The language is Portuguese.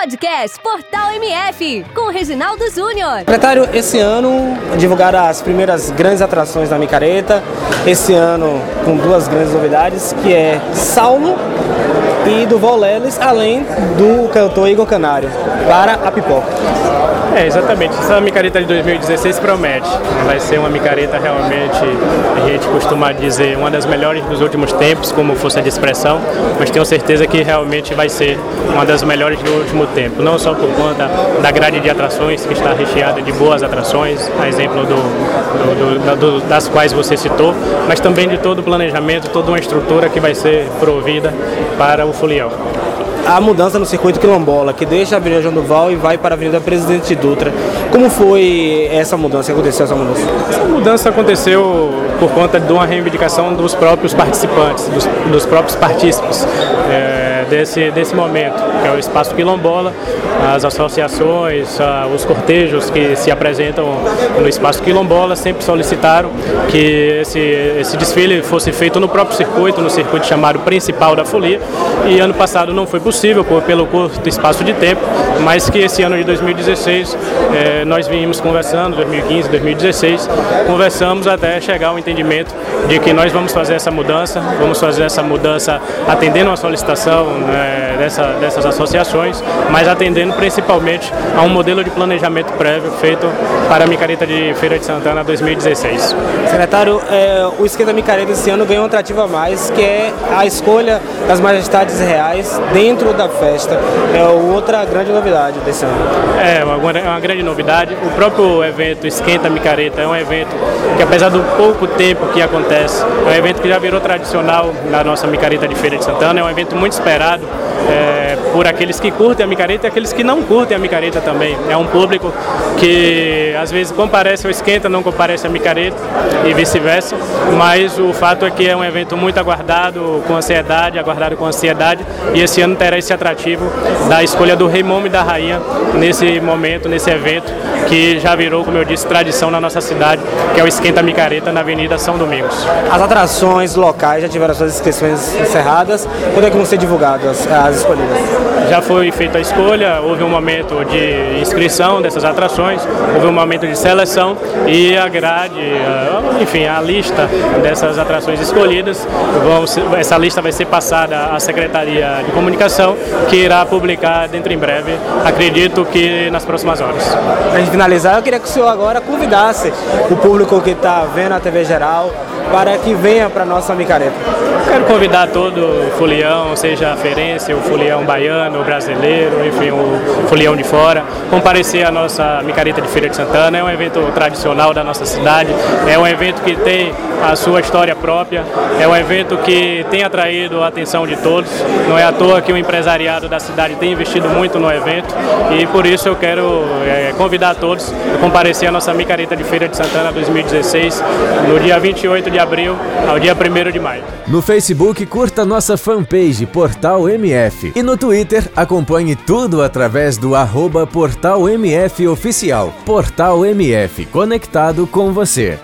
Podcast Portal MF, com Reginaldo Júnior. Secretário, esse ano divulgaram as primeiras grandes atrações da Micareta. Esse ano com duas grandes novidades, que é Saulo e do Leles, além do cantor Igor Canário, para a pipoca. É, exatamente. Essa micareta de 2016 promete. Vai ser uma micareta realmente, a gente costuma dizer, uma das melhores dos últimos tempos, como força de expressão, mas tenho certeza que realmente vai ser uma das melhores do último tempo. Não só por conta da grade de atrações, que está recheada de boas atrações, a exemplo do, do, do, das quais você citou, mas também de todo o planejamento, toda uma estrutura que vai ser provida para o folião a mudança no circuito quilombola, que deixa a Avenida João Duval e vai para a Avenida Presidente Dutra. Como foi essa mudança? Aconteceu essa mudança? Essa mudança aconteceu por conta de uma reivindicação dos próprios participantes, dos, dos próprios partícipes. É desse, desse momento, que é o Espaço Quilombola, as associações, os cortejos que se apresentam no Espaço Quilombola sempre solicitaram que esse, esse desfile fosse feito no próprio circuito, no circuito chamado principal da folia, e ano passado não foi possível por, pelo curto espaço de tempo, mas que esse ano de 2016 eh, nós vimos conversando, 2015, 2016, conversamos até chegar ao entendimento de que nós vamos fazer essa mudança, vamos fazer essa mudança atendendo a solicitação né, dessa, dessas associações, mas atendendo principalmente a um modelo de planejamento prévio feito para a Micareta de Feira de Santana 2016. Secretário, é, o Esquenta Micareta esse ano ganhou um atrativo a mais, que é a escolha das majestades reais dentro da festa. É outra grande novidade desse ano. É, uma, uma grande novidade. O próprio evento Esquenta Micareta é um evento que, apesar do pouco tempo que acontece, é um evento que já virou tradicional na nossa Micareta de Feira de Santana, é um evento muito esperado é, por aqueles que curtem a micareta e aqueles que não curtem a micareta também. É um público que às vezes comparece ao esquenta, não comparece à micareta e vice-versa, mas o fato é que é um evento muito aguardado, com ansiedade, aguardado com ansiedade, e esse ano terá esse atrativo da escolha do rei Momo e da rainha nesse momento, nesse evento, que já virou, como eu disse, tradição na nossa cidade, que é o Esquenta Micareta na Avenida São Domingos. As atrações locais já tiveram suas inscrições encerradas, quando é que vão ser divulgadas as escolhidas? Já foi feita a escolha, houve um momento de inscrição dessas atrações, houve um momento de seleção e a grade, enfim, a lista dessas atrações escolhidas, vão, essa lista vai ser passada à Secretaria de Comunicação, que irá publicar dentro em breve, acredito que nas próximas horas. Finalizar, eu queria que o senhor agora convidasse o público que está vendo a TV Geral para que venha para nossa micareta. Quero convidar todo folião, seja ferense, o folião baiano, o brasileiro, enfim, o folião de fora, comparecer à nossa micareta de Feira de Santana. É um evento tradicional da nossa cidade, é um evento que tem a sua história própria, é um evento que tem atraído a atenção de todos. Não é à toa que o empresariado da cidade tem investido muito no evento e por isso eu quero é, convidar todos a comparecer à nossa micareta de Feira de Santana 2016 no dia 28 de abril ao dia 1 de maio. No Facebook, curta nossa fanpage Portal MF e no Twitter, acompanhe tudo através do arroba Portal MF Oficial. Portal MF, conectado com você.